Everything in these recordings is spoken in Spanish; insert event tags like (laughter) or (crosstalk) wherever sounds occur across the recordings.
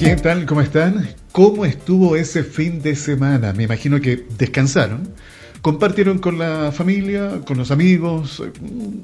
¿Qué tal? ¿Cómo están? ¿Cómo estuvo ese fin de semana? Me imagino que descansaron compartieron con la familia, con los amigos,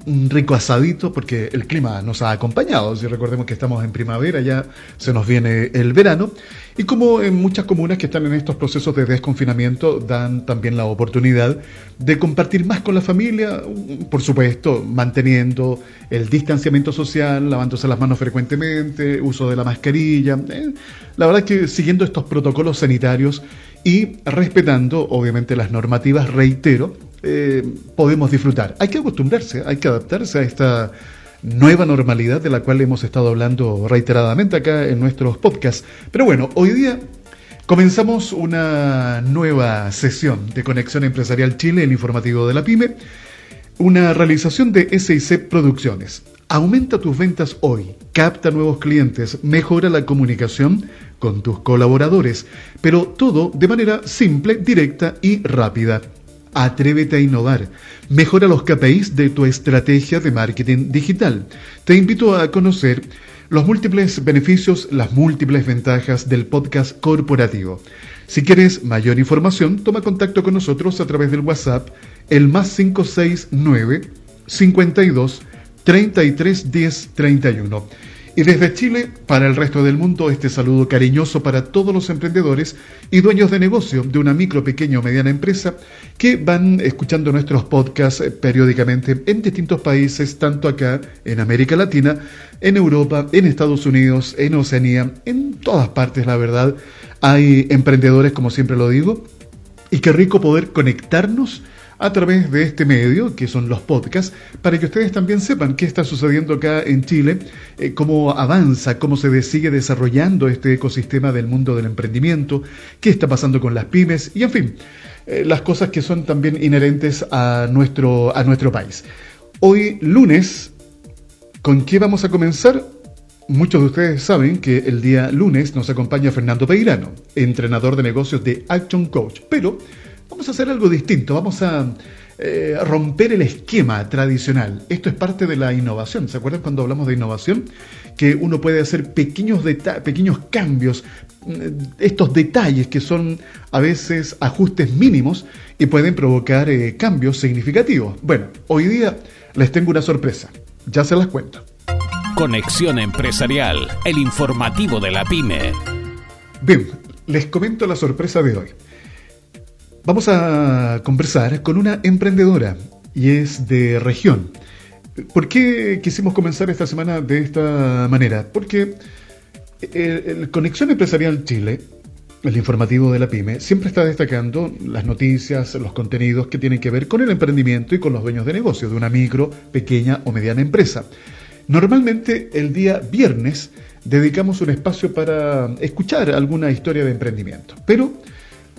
un rico asadito, porque el clima nos ha acompañado. Si recordemos que estamos en primavera, ya se nos viene el verano. Y como en muchas comunas que están en estos procesos de desconfinamiento, dan también la oportunidad de compartir más con la familia, por supuesto, manteniendo el distanciamiento social, lavándose las manos frecuentemente, uso de la mascarilla. Eh, la verdad es que siguiendo estos protocolos sanitarios y respetando, obviamente, las normativas, reitero, eh, podemos disfrutar. Hay que acostumbrarse, hay que adaptarse a esta nueva normalidad de la cual hemos estado hablando reiteradamente acá en nuestros podcasts. Pero bueno, hoy día comenzamos una nueva sesión de Conexión Empresarial Chile, el informativo de la PyME, una realización de SIC Producciones. Aumenta tus ventas hoy, capta nuevos clientes, mejora la comunicación con tus colaboradores, pero todo de manera simple, directa y rápida. Atrévete a innovar. Mejora los KPIs de tu estrategia de marketing digital. Te invito a conocer los múltiples beneficios, las múltiples ventajas del podcast corporativo. Si quieres mayor información, toma contacto con nosotros a través del WhatsApp, el más 569 52 33 10 31. Y desde Chile, para el resto del mundo, este saludo cariñoso para todos los emprendedores y dueños de negocio de una micro, pequeña o mediana empresa que van escuchando nuestros podcasts periódicamente en distintos países, tanto acá en América Latina, en Europa, en Estados Unidos, en Oceanía, en todas partes, la verdad. Hay emprendedores, como siempre lo digo, y qué rico poder conectarnos a través de este medio, que son los podcasts, para que ustedes también sepan qué está sucediendo acá en Chile, eh, cómo avanza, cómo se sigue desarrollando este ecosistema del mundo del emprendimiento, qué está pasando con las pymes y, en fin, eh, las cosas que son también inherentes a nuestro, a nuestro país. Hoy, lunes, ¿con qué vamos a comenzar? Muchos de ustedes saben que el día lunes nos acompaña Fernando Peirano, entrenador de negocios de Action Coach, pero Vamos a hacer algo distinto, vamos a eh, romper el esquema tradicional. Esto es parte de la innovación. ¿Se acuerdan cuando hablamos de innovación? Que uno puede hacer pequeños, pequeños cambios, mm, estos detalles que son a veces ajustes mínimos y pueden provocar eh, cambios significativos. Bueno, hoy día les tengo una sorpresa. Ya se las cuento. Conexión Empresarial, el informativo de la pyme. Bien, les comento la sorpresa de hoy. Vamos a conversar con una emprendedora y es de región. ¿Por qué quisimos comenzar esta semana de esta manera? Porque el, Conexión Empresarial Chile, el informativo de la PyME, siempre está destacando las noticias, los contenidos que tienen que ver con el emprendimiento y con los dueños de negocio de una micro, pequeña o mediana empresa. Normalmente el día viernes dedicamos un espacio para escuchar alguna historia de emprendimiento, pero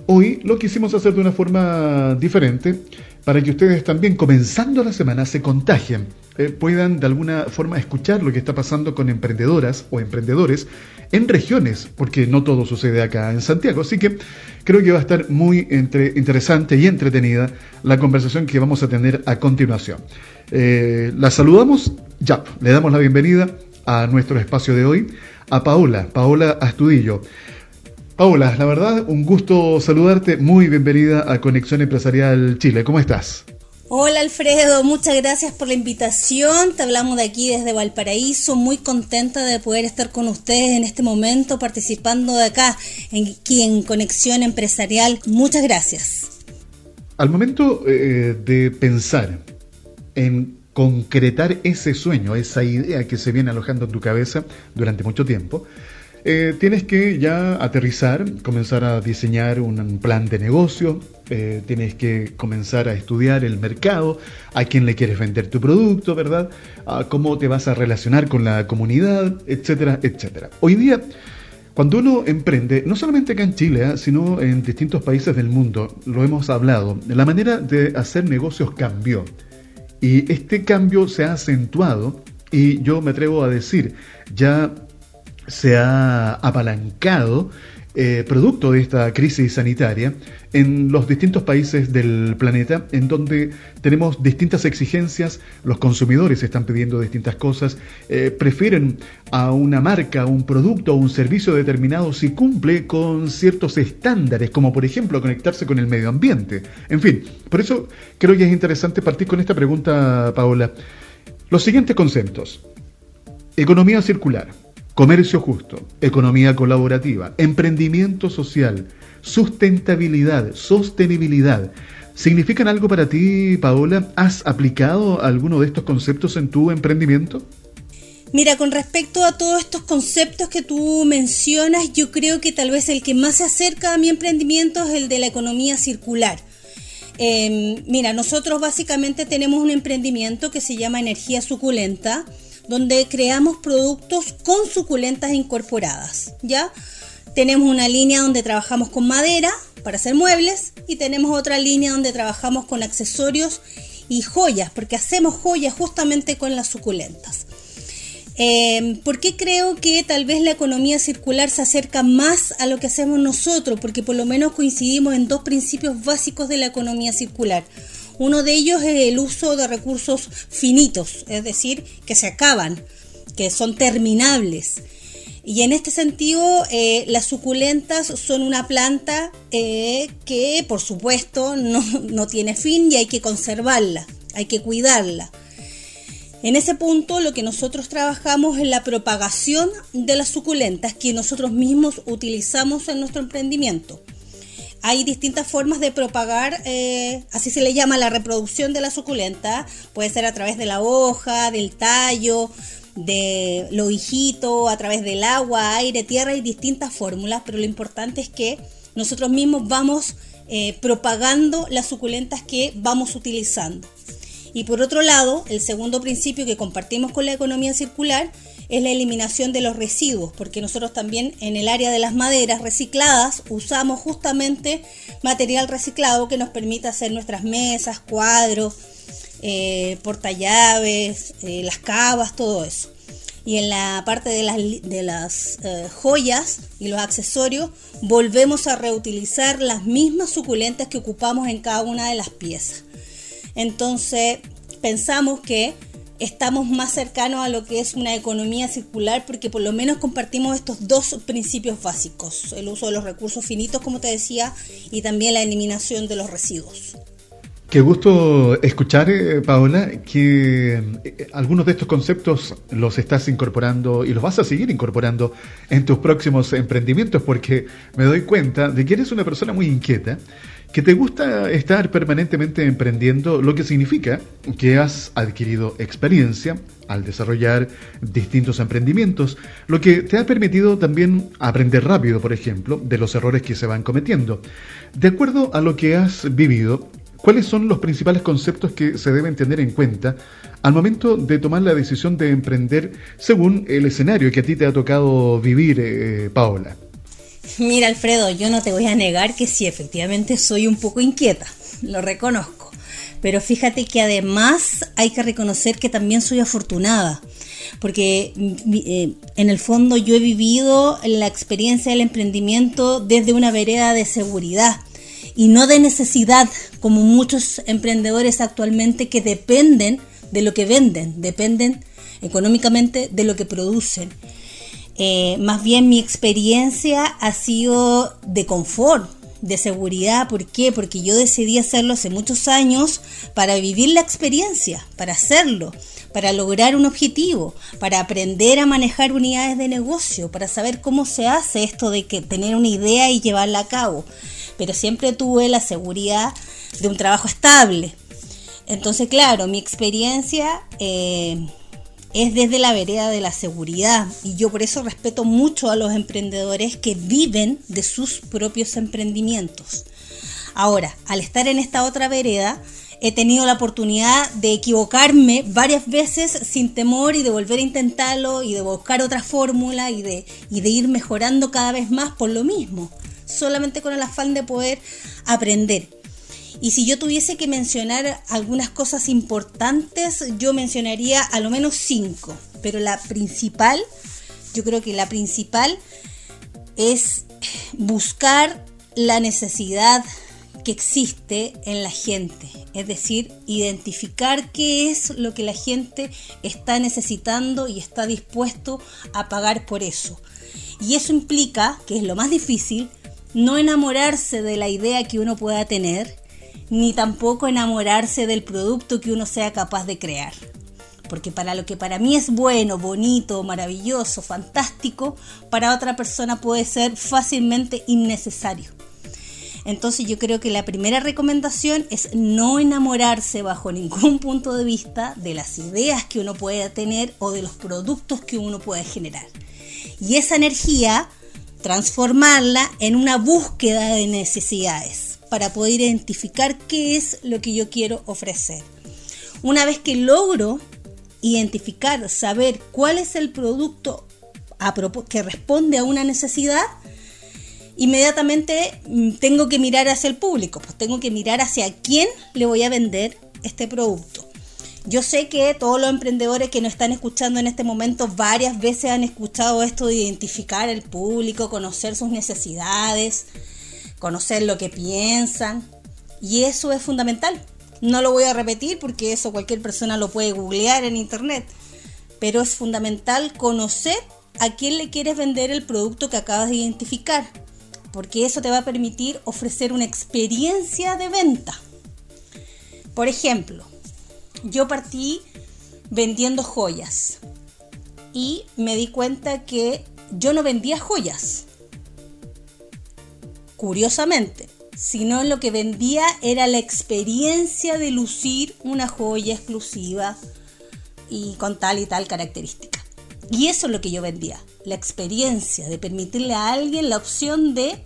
Hoy lo quisimos hacer de una forma diferente para que ustedes también, comenzando la semana, se contagien, eh, puedan de alguna forma escuchar lo que está pasando con emprendedoras o emprendedores en regiones, porque no todo sucede acá en Santiago. Así que creo que va a estar muy interesante y entretenida la conversación que vamos a tener a continuación. Eh, la saludamos, ya, le damos la bienvenida a nuestro espacio de hoy, a Paola, Paola Astudillo. Paola, la verdad, un gusto saludarte. Muy bienvenida a Conexión Empresarial Chile. ¿Cómo estás? Hola Alfredo, muchas gracias por la invitación. Te hablamos de aquí desde Valparaíso. Muy contenta de poder estar con ustedes en este momento participando de acá, aquí en Conexión Empresarial. Muchas gracias. Al momento eh, de pensar en concretar ese sueño, esa idea que se viene alojando en tu cabeza durante mucho tiempo, eh, tienes que ya aterrizar, comenzar a diseñar un plan de negocio, eh, tienes que comenzar a estudiar el mercado, a quién le quieres vender tu producto, ¿verdad? Cómo te vas a relacionar con la comunidad, etcétera, etcétera. Hoy día, cuando uno emprende, no solamente acá en Chile, ¿eh? sino en distintos países del mundo, lo hemos hablado, la manera de hacer negocios cambió. Y este cambio se ha acentuado y yo me atrevo a decir, ya se ha apalancado eh, producto de esta crisis sanitaria en los distintos países del planeta, en donde tenemos distintas exigencias, los consumidores están pidiendo distintas cosas, eh, prefieren a una marca, un producto o un servicio determinado si cumple con ciertos estándares, como por ejemplo conectarse con el medio ambiente. En fin, por eso creo que es interesante partir con esta pregunta, Paola. Los siguientes conceptos. Economía circular, comercio justo, economía colaborativa, emprendimiento social, sustentabilidad, sostenibilidad. ¿Significan algo para ti, Paola? ¿Has aplicado alguno de estos conceptos en tu emprendimiento? Mira, con respecto a todos estos conceptos que tú mencionas, yo creo que tal vez el que más se acerca a mi emprendimiento es el de la economía circular. Em, mira, nosotros básicamente tenemos un emprendimiento que se llama Energía Suculenta, donde creamos productos con suculentas incorporadas, ¿ya? Tenemos una línea donde trabajamos con madera para hacer muebles y tenemos otra línea donde trabajamos con accesorios y joyas, porque hacemos joyas justamente con las suculentas. Eh, ¿Por qué creo que tal vez la economía circular se acerca más a lo que hacemos nosotros? Porque por lo menos coincidimos en dos principios básicos de la economía circular. Uno de ellos es el uso de recursos finitos, es decir, que se acaban, que son terminables. Y en este sentido, eh, las suculentas son una planta eh, que, por supuesto, no, no tiene fin y hay que conservarla, hay que cuidarla. En ese punto lo que nosotros trabajamos es la propagación de las suculentas que nosotros mismos utilizamos en nuestro emprendimiento. Hay distintas formas de propagar, eh, así se le llama la reproducción de la suculenta. Puede ser a través de la hoja, del tallo, de lo hijito, a través del agua, aire, tierra, hay distintas fórmulas, pero lo importante es que nosotros mismos vamos eh, propagando las suculentas que vamos utilizando. Y por otro lado, el segundo principio que compartimos con la economía circular es la eliminación de los residuos, porque nosotros también en el área de las maderas recicladas usamos justamente material reciclado que nos permite hacer nuestras mesas, cuadros, eh, portallaves, eh, las cavas, todo eso. Y en la parte de las, de las eh, joyas y los accesorios, volvemos a reutilizar las mismas suculentas que ocupamos en cada una de las piezas. Entonces pensamos que estamos más cercanos a lo que es una economía circular porque por lo menos compartimos estos dos principios básicos, el uso de los recursos finitos, como te decía, y también la eliminación de los residuos. Qué gusto escuchar, eh, Paola, que eh, algunos de estos conceptos los estás incorporando y los vas a seguir incorporando en tus próximos emprendimientos, porque me doy cuenta de que eres una persona muy inquieta que te gusta estar permanentemente emprendiendo, lo que significa que has adquirido experiencia al desarrollar distintos emprendimientos, lo que te ha permitido también aprender rápido, por ejemplo, de los errores que se van cometiendo. De acuerdo a lo que has vivido, ¿cuáles son los principales conceptos que se deben tener en cuenta al momento de tomar la decisión de emprender según el escenario que a ti te ha tocado vivir, eh, Paola? Mira, Alfredo, yo no te voy a negar que sí, efectivamente soy un poco inquieta, lo reconozco. Pero fíjate que además hay que reconocer que también soy afortunada, porque mm, eh, en el fondo yo he vivido la experiencia del emprendimiento desde una vereda de seguridad y no de necesidad, como muchos emprendedores actualmente que dependen de lo que venden, dependen económicamente de lo que producen. Eh, más bien mi experiencia ha sido de confort, de seguridad. ¿Por qué? Porque yo decidí hacerlo hace muchos años para vivir la experiencia, para hacerlo, para lograr un objetivo, para aprender a manejar unidades de negocio, para saber cómo se hace esto de que tener una idea y llevarla a cabo. Pero siempre tuve la seguridad de un trabajo estable. Entonces, claro, mi experiencia eh, es desde la vereda de la seguridad y yo por eso respeto mucho a los emprendedores que viven de sus propios emprendimientos. Ahora, al estar en esta otra vereda, he tenido la oportunidad de equivocarme varias veces sin temor y de volver a intentarlo y de buscar otra fórmula y de, y de ir mejorando cada vez más por lo mismo, solamente con el afán de poder aprender. Y si yo tuviese que mencionar algunas cosas importantes, yo mencionaría a lo menos cinco. Pero la principal, yo creo que la principal es buscar la necesidad que existe en la gente, es decir, identificar qué es lo que la gente está necesitando y está dispuesto a pagar por eso. Y eso implica, que es lo más difícil, no enamorarse de la idea que uno pueda tener, ni tampoco enamorarse del producto que uno sea capaz de crear. Porque para lo que para mí es bueno, bonito, maravilloso, fantástico, para otra persona puede ser fácilmente innecesario. Entonces yo creo que la primera recomendación es no enamorarse bajo ningún (laughs) punto de vista de las ideas que uno pueda tener o de los productos que uno puede generar. Y esa energía transformarla en una búsqueda de necesidades para poder identificar qué es lo que yo quiero ofrecer. Una vez que logro identificar, saber cuál es el producto que responde a una necesidad, inmediatamente mm, tengo que mirar hacia el público, pues tengo que mirar hacia quién le voy a vender este producto. Yo sé que todos los emprendedores que nos están escuchando en este momento varias veces han escuchado esto de identificar el público, conocer sus necesidades, conocer lo que piensan. Y eso es fundamental. No lo voy a repetir porque eso cualquier persona lo puede googlear en internet. Pero es fundamental conocer a quién le quieres vender el producto que acabas de identificar. Porque eso te va a permitir ofrecer una experiencia de venta. Por ejemplo, yo partí vendiendo joyas y me di cuenta que yo no vendía joyas. Curiosamente, sino lo que vendía era la experiencia de lucir una joya exclusiva y con tal y tal característica. Y eso es lo que yo vendía, la experiencia de permitirle a alguien la opción de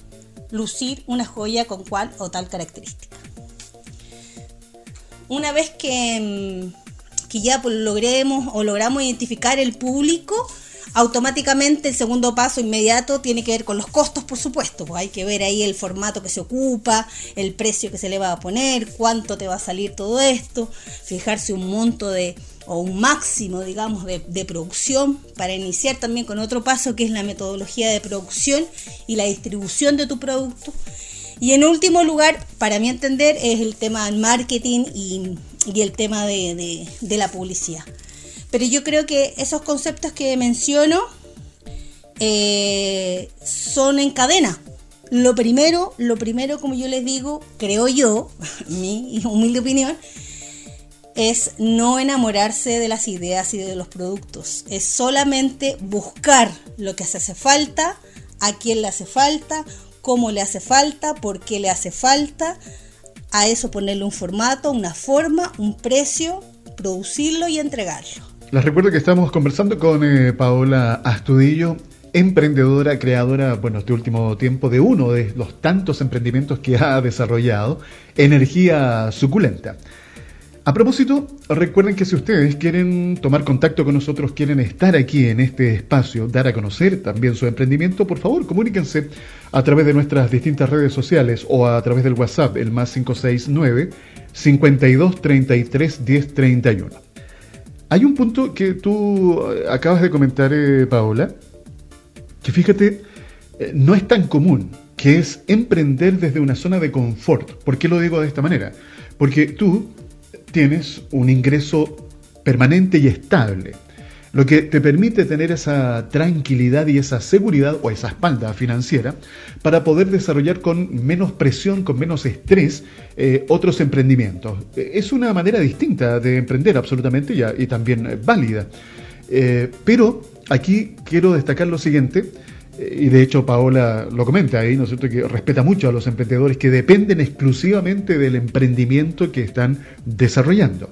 lucir una joya con cual o tal característica una vez que, mm, que ya pues, logremos o logramos identificar el público, automáticamente el segundo paso inmediato tiene que ver con los costos, por supuesto. Pues hay que ver ahí el formato que se ocupa, el precio que se le va a poner, cuánto te va a salir todo esto, fijarse un monto de o un máximo, digamos, de, de producción para iniciar también con otro paso que es la metodología de producción y la distribución de tu producto. Y en último lugar, para mi entender, es el tema del marketing y, el tema de, la publicidad. Pero yo creo que esos conceptos que menciono eh, son en cadena. Lo primero, lo primero, como yo les digo, creo yo, (laughs) mi humilde opinión, es no enamorarse de las ideas y de los productos. Es solamente buscar lo que se hace falta, a quién le hace falta, cómo le hace falta, por qué le hace falta, a eso ponerle un formato, una forma, un precio, producirlo y entregarlo. Les recuerdo que estamos conversando con eh, Paola Astudillo, emprendedora, creadora, bueno, este último tiempo de uno de los tantos emprendimientos que ha desarrollado, Energía Suculenta. A propósito, recuerden que si ustedes quieren tomar contacto con nosotros, quieren estar aquí en este espacio, dar a conocer también su emprendimiento, por favor, comuníquense a través de nuestras distintas redes sociales o a través del WhatsApp, el más 569 52 33 10 31. Hay un punto que tú eh, acabas de comentar, eh, Paola, que fíjate, eh, no es tan común, que es emprender desde una zona de confort. ¿Por qué lo digo de esta manera? Porque tú tienes un ingreso permanente y estable, lo que te permite tener esa tranquilidad y esa seguridad o esa espalda financiera para poder desarrollar con menos presión, con menos estrés eh, otros emprendimientos. Es una manera distinta de emprender absolutamente y, y también eh, válida. Eh, pero aquí quiero destacar lo siguiente, y de hecho Paola lo comenta ahí, ¿no es cierto?, que respeta mucho a los emprendedores que dependen exclusivamente del emprendimiento que están desarrollando.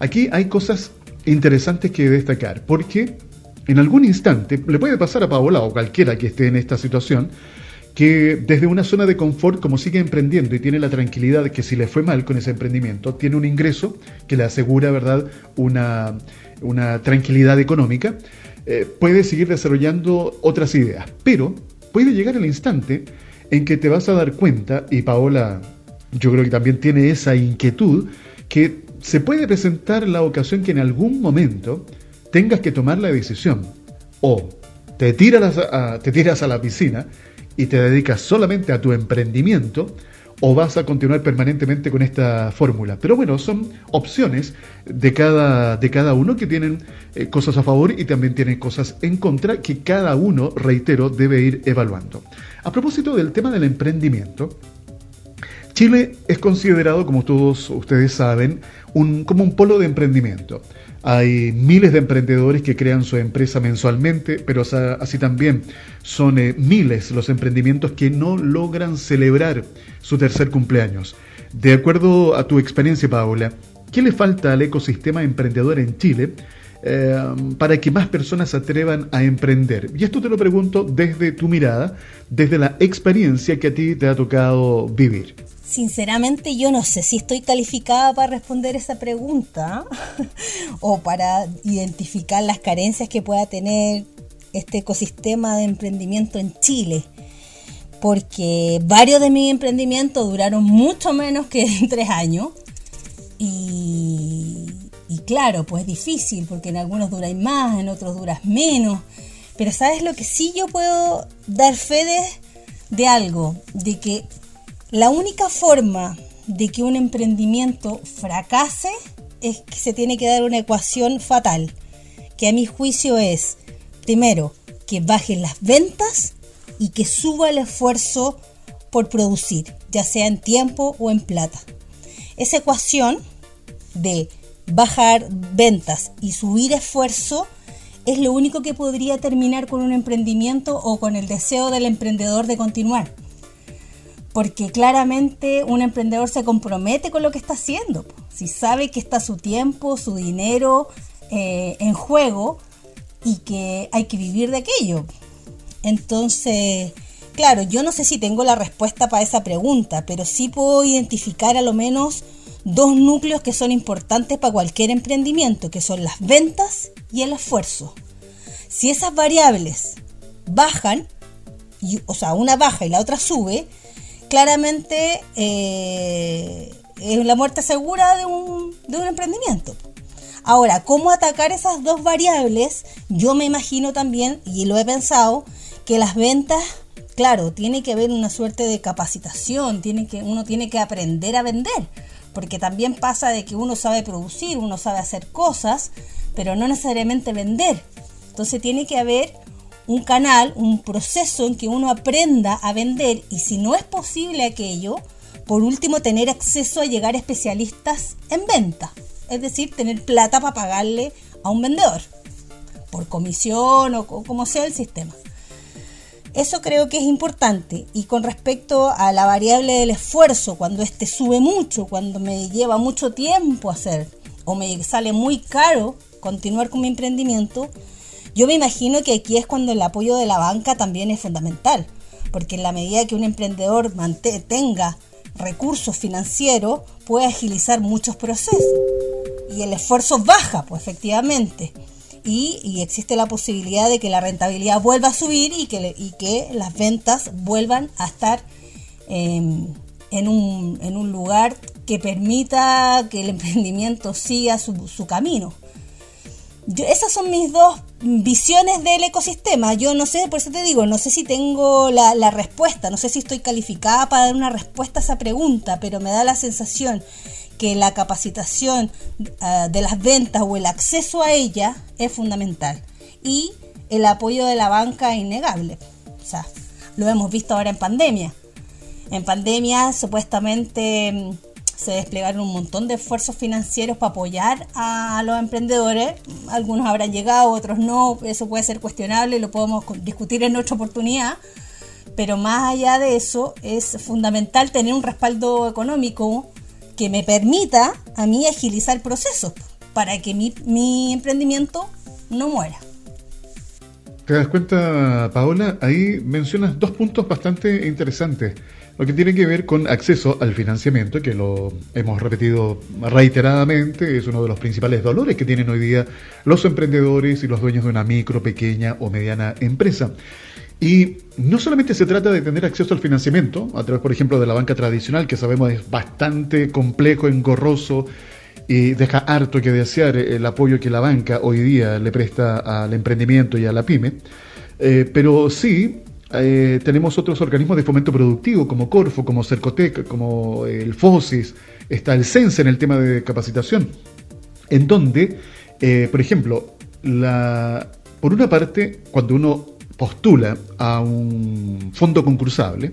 Aquí hay cosas interesantes que destacar, porque en algún instante le puede pasar a Paola o cualquiera que esté en esta situación, que desde una zona de confort, como sigue emprendiendo y tiene la tranquilidad de que si le fue mal con ese emprendimiento, tiene un ingreso que le asegura, ¿verdad?, una, una tranquilidad económica, eh, puede seguir desarrollando otras ideas. Pero puede llegar el instante en que te vas a dar cuenta, y Paola yo creo que también tiene esa inquietud, que se puede presentar la ocasión que en algún momento tengas que tomar la decisión. O te tiras a, la piscina y te dedicas solamente a tu emprendimiento, o vas a continuar permanentemente con esta fórmula. Pero bueno, son opciones de cada, de cada uno que tienen eh, cosas a favor y también tienen cosas en contra que cada uno, reitero, debe ir evaluando. A propósito del tema del emprendimiento, Chile es considerado, como todos ustedes saben, un, como un polo de emprendimiento. Hay miles de emprendedores que crean su empresa mensualmente, pero así también son eh, miles los emprendimientos que no logran celebrar su tercer cumpleaños. De acuerdo a tu experiencia, Paola, ¿qué le falta al ecosistema emprendedor en Chile eh, para que más personas se atrevan a emprender? Y esto te lo pregunto desde tu mirada, desde la experiencia que a ti te ha tocado vivir. Sinceramente yo no sé si estoy calificada para responder esa pregunta (laughs) o para identificar las carencias que pueda tener este ecosistema de emprendimiento en Chile. Porque varios de mis emprendimientos duraron mucho menos que tres años. Y, claro, pues es difícil, porque en algunos duráis más, en otros duras menos. Pero ¿sabes lo que sí yo puedo dar fe de, de algo? De que la única forma de que un emprendimiento fracase es que se tiene que dar una ecuación fatal, que a mi juicio es, primero, que bajen las ventas y que suba el esfuerzo por producir, ya sea en tiempo o en plata. Esa ecuación de bajar ventas y subir esfuerzo es lo único que podría terminar con un emprendimiento o con el deseo del emprendedor de continuar porque claramente un emprendedor se compromete con lo que está haciendo. Si sabe que está su tiempo, su dinero eh, en juego y que hay que vivir de aquello. Entonces, claro, yo no sé si tengo la respuesta para esa pregunta, pero sí puedo identificar a lo menos dos núcleos que son importantes para cualquier emprendimiento, que son las ventas y el esfuerzo. Si esas variables bajan, o sea, una baja y la otra sube, claramente eh, es la muerte segura de un, de un emprendimiento. Ahora, ¿cómo atacar esas dos variables? Yo me imagino también, y lo he pensado, que las ventas, claro, tiene que haber una suerte de capacitación, tiene que, uno tiene que aprender a vender, porque también pasa de que uno sabe producir, uno sabe hacer cosas, pero no necesariamente vender. Entonces tiene que haber un canal, un proceso en que uno aprenda a vender y si no es posible aquello, por último tener acceso a llegar a especialistas en venta, es decir, tener plata para pagarle a un vendedor, por comisión o, como sea el sistema. Eso creo que es importante. Y con respecto a la variable del esfuerzo, cuando este sube mucho, cuando me lleva mucho tiempo hacer o me sale muy caro continuar con mi emprendimiento, yo me imagino que aquí es cuando el apoyo de la banca también es fundamental, porque en la medida que un emprendedor tenga recursos financieros, puede agilizar muchos procesos. Y el esfuerzo baja, pues efectivamente. Y, existe la posibilidad de que la rentabilidad vuelva a subir y que, las ventas vuelvan a estar em, en, un, en, un, lugar que permita que el (laughs) emprendimiento siga su, su camino esas son mis dos visiones del ecosistema. Yo no sé, por eso te digo, no sé si tengo la, respuesta, no sé si estoy calificada para dar una respuesta a esa pregunta, pero me da la sensación que la capacitación ah, de las ventas o el acceso a ella es fundamental. Y el apoyo de la banca es innegable. O sea, lo hemos visto ahora en pandemia. En pandemia, supuestamente se desplegaron un montón de esfuerzos financieros para apoyar a los emprendedores. Algunos habrán llegado, otros no. Eso puede ser cuestionable, lo podemos discutir en otra oportunidad. Pero más allá de eso, es fundamental tener un respaldo económico que me permita a mí agilizar el proceso para que mi emprendimiento no muera. ¿Te das cuenta, Paola? Ahí mencionas dos puntos bastante interesantes lo que tiene que ver con acceso al financiamiento, que lo hemos repetido reiteradamente, es uno de los principales dolores que tienen hoy día los emprendedores y los dueños de una micro, pequeña o mediana empresa. Y no solamente se trata de tener acceso al financiamiento, a través, por ejemplo, de la banca tradicional, que sabemos es bastante complejo, engorroso y deja harto que desear el apoyo que la banca hoy día le presta al emprendimiento y a la pyme, eh, pero sí eh, tenemos otros organismos de fomento productivo como Corfo, como Cercotec, como el FOSIS, está el CENSE en el tema de capacitación, en donde, eh, por ejemplo, la, por una parte, cuando uno postula a un fondo concursable,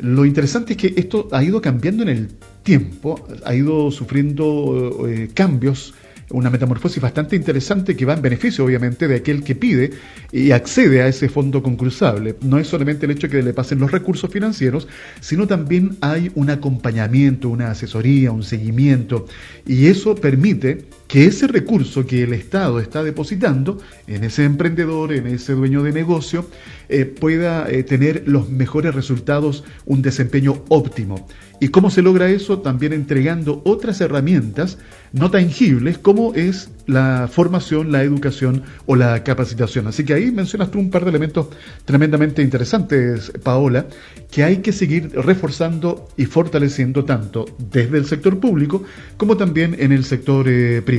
lo interesante es que esto ha ido cambiando en el tiempo, ha ido sufriendo eh, cambios una metamorfosis bastante interesante que va en beneficio, obviamente, de aquel que pide y accede a ese fondo concursable. No es solamente el hecho que le pasen los recursos financieros, sino también hay un acompañamiento, una asesoría, un seguimiento, y eso permite que ese recurso que el Estado está depositando en ese emprendedor, en ese dueño de negocio, eh, pueda eh, tener los mejores resultados, un desempeño óptimo. ¿Y cómo se logra eso? También entregando otras herramientas no tangibles como es la formación, la educación o la capacitación. Así que ahí mencionas tú un par de elementos tremendamente interesantes, Paola, que hay que seguir reforzando y fortaleciendo tanto desde el sector público como también en el sector eh, privado.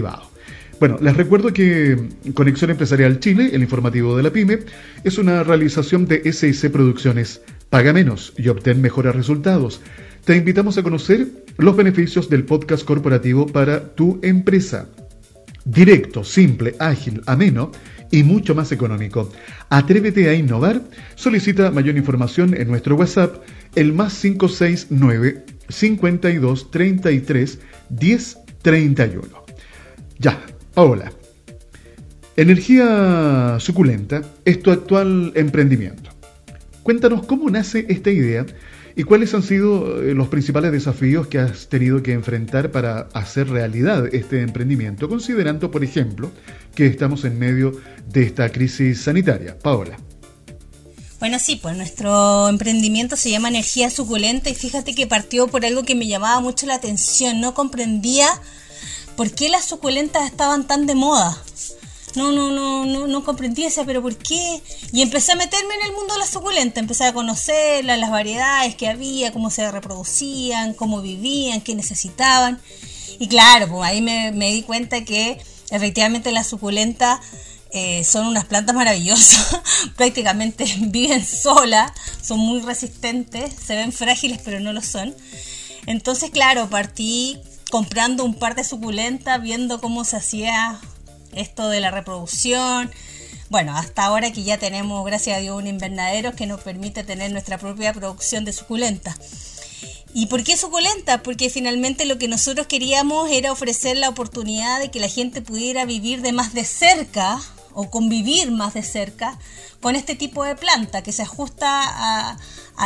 Bueno, les recuerdo que Conexión Empresarial Chile, el informativo de la PyME, es una realización de SIC Producciones. Paga menos y obtén mejores resultados te invitamos a conocer los beneficios del podcast corporativo para tu empresa. Directo, simple, ágil, ameno y mucho más económico. Atrévete a innovar. Solicita mayor información en nuestro WhatsApp, el más 569 52 33 10 31. Ya, Paola. Energía suculenta es tu actual emprendimiento. Cuéntanos cómo nace esta idea ¿Y cuáles han sido eh, los principales desafíos que has tenido que enfrentar para hacer realidad este emprendimiento, considerando, por ejemplo, que estamos en medio de esta crisis sanitaria? Paola. Bueno, sí, pues nuestro emprendimiento se llama Energía Suculenta y fíjate que partió por algo que me llamaba mucho la atención. No comprendía por qué las suculentas estaban tan de moda no, no, no, no, no comprendí esa, pero ¿por qué? Y empecé a meterme en el mundo de la suculenta, empecé a conocerlas, las variedades que había, cómo se reproducían, cómo vivían, qué necesitaban. Y claro, pues ahí me, di cuenta que efectivamente las suculentas eh, son unas plantas maravillosas, (laughs) prácticamente (laughs) viven solas, son muy resistentes, se ven frágiles pero no lo son. Entonces, claro, partí comprando un par de suculentas, viendo cómo se hacía esto de la reproducción. Bueno, hasta ahora que ya tenemos, gracias a Dios, un invernadero que nos permite tener nuestra propia producción de suculenta. ¿Y por qué suculenta? Porque finalmente lo que nosotros queríamos era ofrecer la oportunidad de que la gente pudiera vivir de más de cerca o convivir más de cerca con este tipo de planta que se ajusta a,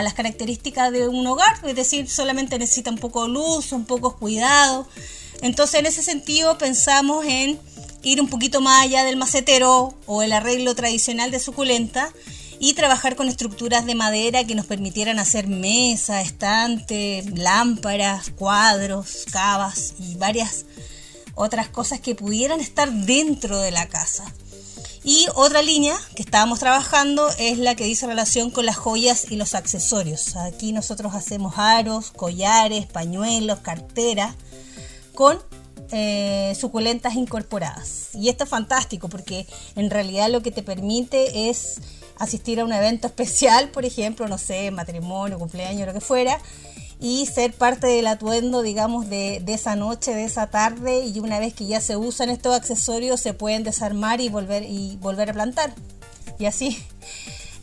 las características de un hogar, es decir, solamente necesita un poco de luz, un poco de cuidado. Entonces, en ese sentido, pensamos en ir un poquito más allá del macetero o el arreglo tradicional de suculenta y trabajar con estructuras de madera que nos permitieran hacer mesa, estante, lámparas, cuadros, cavas y varias otras cosas que pudieran estar dentro de la casa. Y otra línea que estábamos trabajando es la que dice relación con las joyas y los accesorios. Aquí nosotros hacemos aros, collares, pañuelos, carteras con eh, suculentas incorporadas. Y esto es fantástico porque en realidad lo que te permite es asistir a un evento (laughs) especial, por ejemplo, no sé, matrimonio, cumpleaños, lo que fuera, y ser parte del atuendo, digamos, de, esa noche, de esa tarde, y una vez que ya se usan estos accesorios, se pueden desarmar y volver, y volver a plantar. Y así.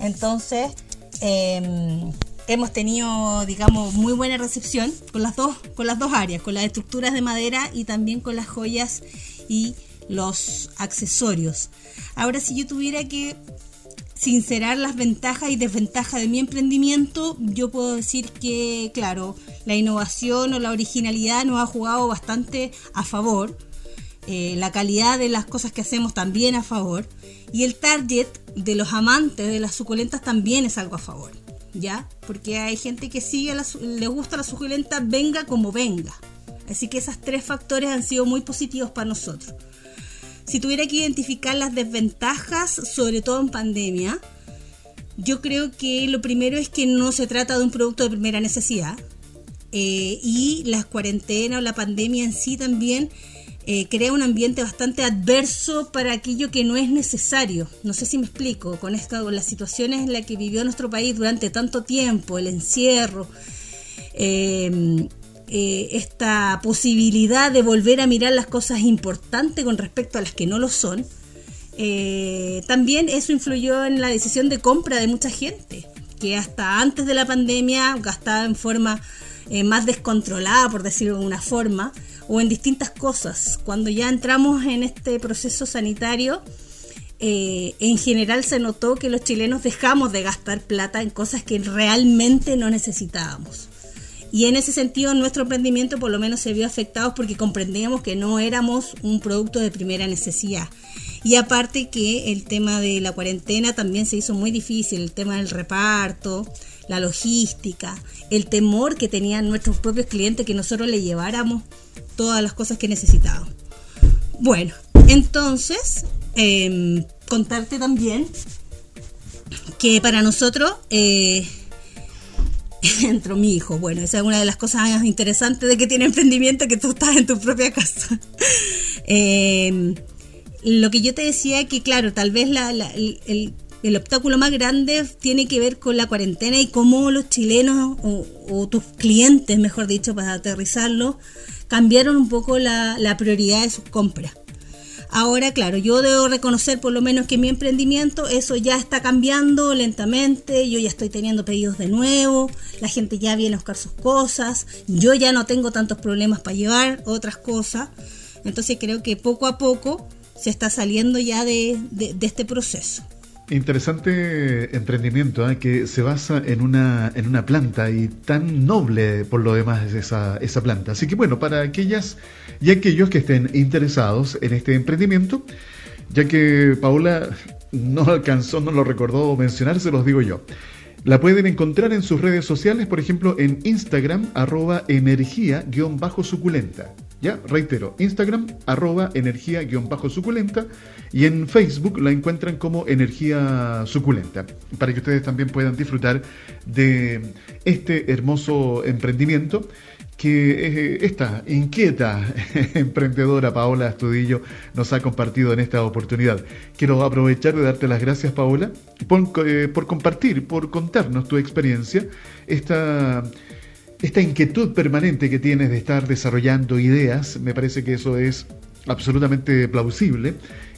Entonces, em, hemos tenido, digamos, muy buena recepción con las dos, con las dos áreas, con las estructuras de madera y también con las joyas y los accesorios. Ahora, si yo tuviera que sincerar las ventajas y desventajas de mi emprendimiento, yo puedo decir que, claro, la innovación o la originalidad nos ha jugado bastante a favor. Eh, la calidad de las cosas que hacemos también a favor. Y el target de los amantes de las suculentas también es algo a favor. ¿ya? Porque hay gente que sigue, le gusta la suculenta, venga como venga. Así que esos tres factores han sido muy positivos para nosotros. Si tuviera que identificar las desventajas, sobre todo en pandemia, yo creo que lo primero es que no se trata de un producto de primera necesidad. Eh, y las cuarentenas o la pandemia en sí también eh, crea un ambiente bastante adverso para aquello que no es necesario. No sé si me explico, con, esta, con las situaciones en las que vivió nuestro país durante tanto tiempo, el encierro, eh, eh, esta posibilidad de volver a mirar las cosas importantes con respecto a las que no lo son, también eso influyó en la decisión de compra de mucha gente, que hasta antes de la pandemia gastaba en forma más descontrolada, por decirlo de alguna forma, o en distintas cosas. Cuando ya entramos en este proceso sanitario, eh, en general se notó que los chilenos dejamos de gastar plata en cosas que realmente no necesitábamos. Y en ese sentido nuestro emprendimiento por lo menos se vio afectado porque comprendíamos que no éramos un producto de primera necesidad. Y aparte que el tema de la cuarentena también se hizo muy difícil, el tema del reparto, la logística, el temor que tenían nuestros propios clientes que nosotros le lleváramos todas las cosas que necesitábamos. Bueno, entonces, em, contarte también que para nosotros eh, (laughs) entró mi hijo. Bueno, esa es una de las cosas interesantes de que tiene emprendimiento, que tú estás en tu propia casa. (laughs) Em, lo que yo te decía que, claro, tal vez el, el obstáculo más grande tiene que ver con la cuarentena y cómo los chilenos o, tus clientes, mejor dicho, para aterrizarlo, cambiaron un poco la, prioridad de sus compras. Ahora, claro, yo debo reconocer por lo menos que mi emprendimiento, eso ya está cambiando lentamente, yo ya estoy teniendo pedidos de nuevo, la gente ya viene a buscar sus cosas, yo ya no tengo tantos problemas para llevar otras cosas, entonces creo que poco a poco se está saliendo ya de este proceso. Interesante emprendimiento ¿eh? que se basa en una, en una planta y tan noble por lo demás esa, esa planta. Así que bueno, para aquellas y aquellos que estén interesados en este emprendimiento, ya que Paula no alcanzó, no lo recordó mencionar, se los digo yo. La pueden encontrar en sus redes sociales, por ejemplo en Instagram, arroba energía-suculenta. Ya, reitero, Instagram, arroba energía-suculenta y en Facebook la encuentran como energía suculenta, para que ustedes también puedan disfrutar de este hermoso emprendimiento que eh, esta inquieta (laughs) emprendedora Paola Astudillo nos ha compartido en esta oportunidad. Quiero aprovechar de darte las gracias Paola por, eh, por compartir, por contarnos tu experiencia, esta esta inquietud permanente que tienes de estar desarrollando ideas, me parece que eso es absolutamente plausible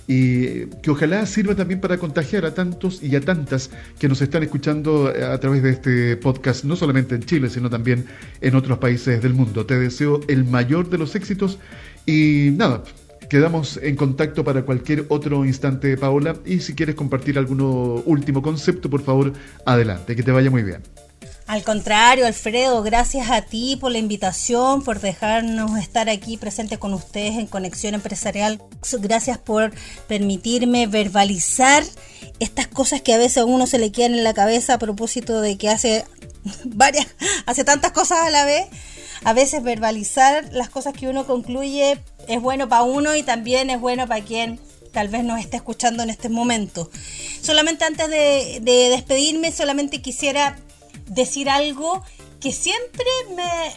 y que ojalá sirva también para contagiar a tantos y a tantas que nos están escuchando a través de este podcast, no solamente en Chile, sino también en otros países del mundo. Te deseo el mayor de los éxitos y nada, quedamos en contacto para cualquier otro instante, Paola, y si quieres compartir algún último concepto, por favor, adelante, que te vaya muy bien. Al contrario, Alfredo, gracias a ti por la invitación, por dejarnos estar aquí presente con ustedes en Conexión Empresarial. Gracias por permitirme verbalizar estas cosas que a veces a uno se le quedan en la cabeza a propósito de que hace (laughs) varias, hace tantas cosas a la vez. A veces verbalizar las cosas que uno concluye es bueno para uno y también es bueno para quien tal vez nos esté escuchando en este momento. Solamente antes de, de despedirme, solamente quisiera decir algo que siempre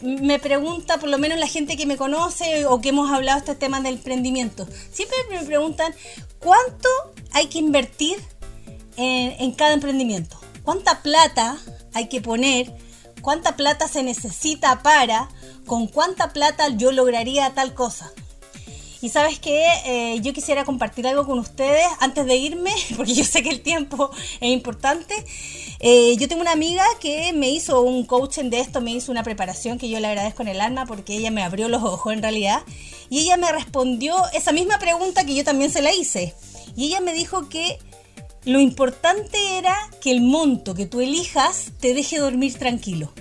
me, pregunta, por lo menos la gente que me conoce o que hemos hablado este tema del emprendimiento, siempre me preguntan cuánto hay que invertir en, en cada emprendimiento, cuánta plata hay que poner, cuánta plata se necesita para, con cuánta plata yo lograría tal cosa. Y sabes que eh, yo quisiera compartir algo con ustedes antes de irme, (laughs) porque yo sé que el tiempo es importante. Eh, yo tengo una amiga que me hizo un coaching de esto, me hizo una preparación que yo le agradezco en el alma porque ella me abrió los ojos en realidad. Y ella me respondió esa misma pregunta que yo también se la hice. Y ella me dijo que lo importante era que el monto que tú elijas te deje dormir tranquilo.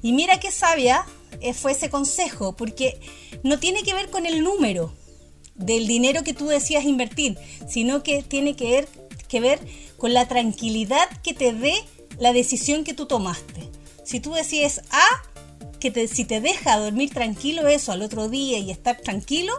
Y mira qué sabia eh, fue ese consejo, porque no tiene que ver con el número, del dinero que tú decías invertir, sino que tiene que ver, que ver con la tranquilidad que te dé la decisión que tú tomaste. Si tú decides A, que te, si te deja dormir tranquilo eso al otro día y estar tranquilo,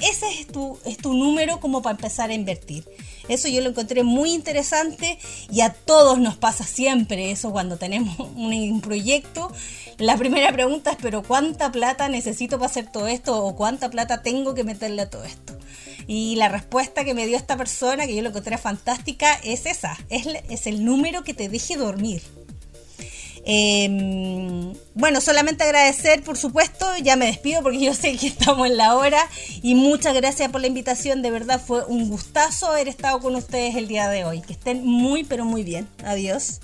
ese es tu, es tu número como para empezar a invertir. Eso yo lo encontré muy interesante y a todos nos pasa siempre eso cuando tenemos (laughs) un proyecto. La primera pregunta es, pero ¿cuánta plata necesito para hacer todo esto? ¿O cuánta plata tengo que meterle a todo esto? Y la respuesta que me dio esta persona, que yo lo encontré fantástica, es esa, es, es el número que te deje dormir. Em, bueno, solamente agradecer, por supuesto, ya me despido porque yo sé que estamos en la hora y muchas gracias por la invitación, de verdad fue un gustazo haber estado con ustedes el día de hoy. Que estén muy, pero muy bien. Adiós.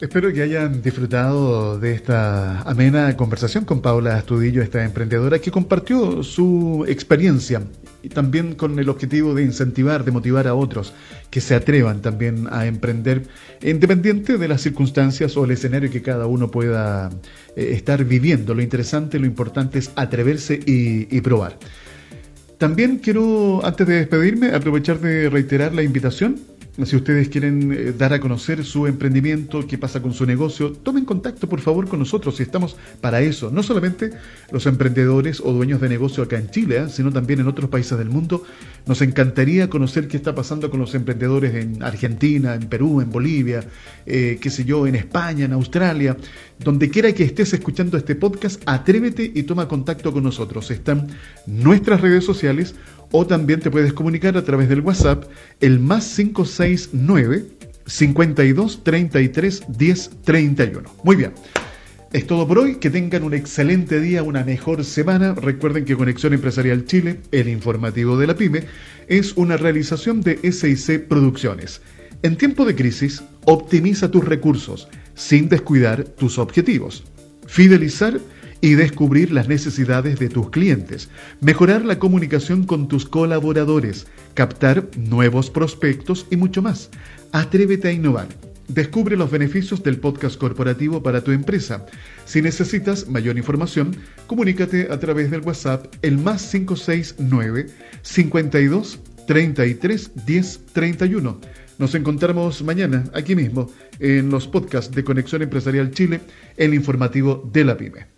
Espero que hayan disfrutado de esta amena conversación con Paula Astudillo, esta emprendedora que compartió su experiencia y también con el objetivo de incentivar, de motivar a otros que se atrevan también a emprender, independiente de las circunstancias o el escenario que cada uno pueda eh, estar viviendo. Lo interesante, lo importante es atreverse y, y probar. También quiero, antes de despedirme, aprovechar de reiterar la invitación si ustedes quieren eh, dar a conocer su emprendimiento, qué pasa con su negocio, tomen contacto por favor con nosotros y estamos para eso. No solamente los emprendedores o dueños de negocio acá en Chile, ¿eh? sino también en otros países del mundo. Nos encantaría conocer qué está pasando con los emprendedores en Argentina, en Perú, en Bolivia, eh, qué sé yo, en España, en Australia. Donde quiera que estés escuchando este podcast, atrévete y toma contacto con nosotros. Están nuestras redes sociales o también te puedes comunicar a través del WhatsApp el más 569 52 33 10 31. Muy bien. Es todo por hoy, que tengan un excelente día, una mejor semana. Recuerden que Conexión Empresarial Chile, el informativo de la pyme, es una realización de SIC Producciones. En tiempo de crisis, optimiza tus recursos sin descuidar tus objetivos. Fidelizar y descubrir las necesidades de tus clientes, mejorar la comunicación con tus colaboradores, captar nuevos prospectos y mucho más. Atrévete a innovar. Descubre los beneficios del podcast corporativo para tu empresa. Si necesitas mayor información, comunícate a través del WhatsApp el más 569 52 33 10 31. Nos encontramos mañana aquí mismo en los podcasts de Conexión Empresarial Chile, el informativo de la PyME.